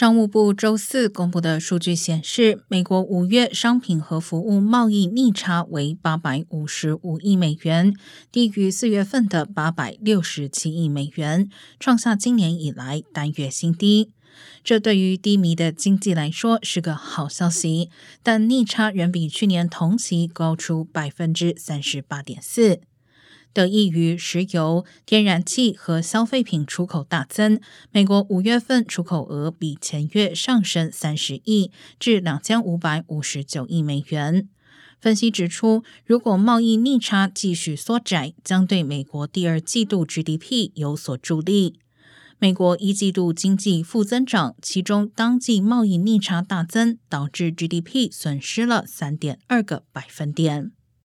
商务部周四公布的数据显示，美国五月商品和服务贸易逆差为八百五十五亿美元，低于四月份的八百六十七亿美元，创下今年以来单月新低。这对于低迷的经济来说是个好消息，但逆差仍比去年同期高出百分之三十八点四。得益于石油、天然气和消费品出口大增，美国五月份出口额比前月上升三十亿，至两千五百五十九亿美元。分析指出，如果贸易逆差继续缩窄，将对美国第二季度 GDP 有所助力。美国一季度经济负增长，其中当季贸易逆差大增，导致 GDP 损失了三点二个百分点。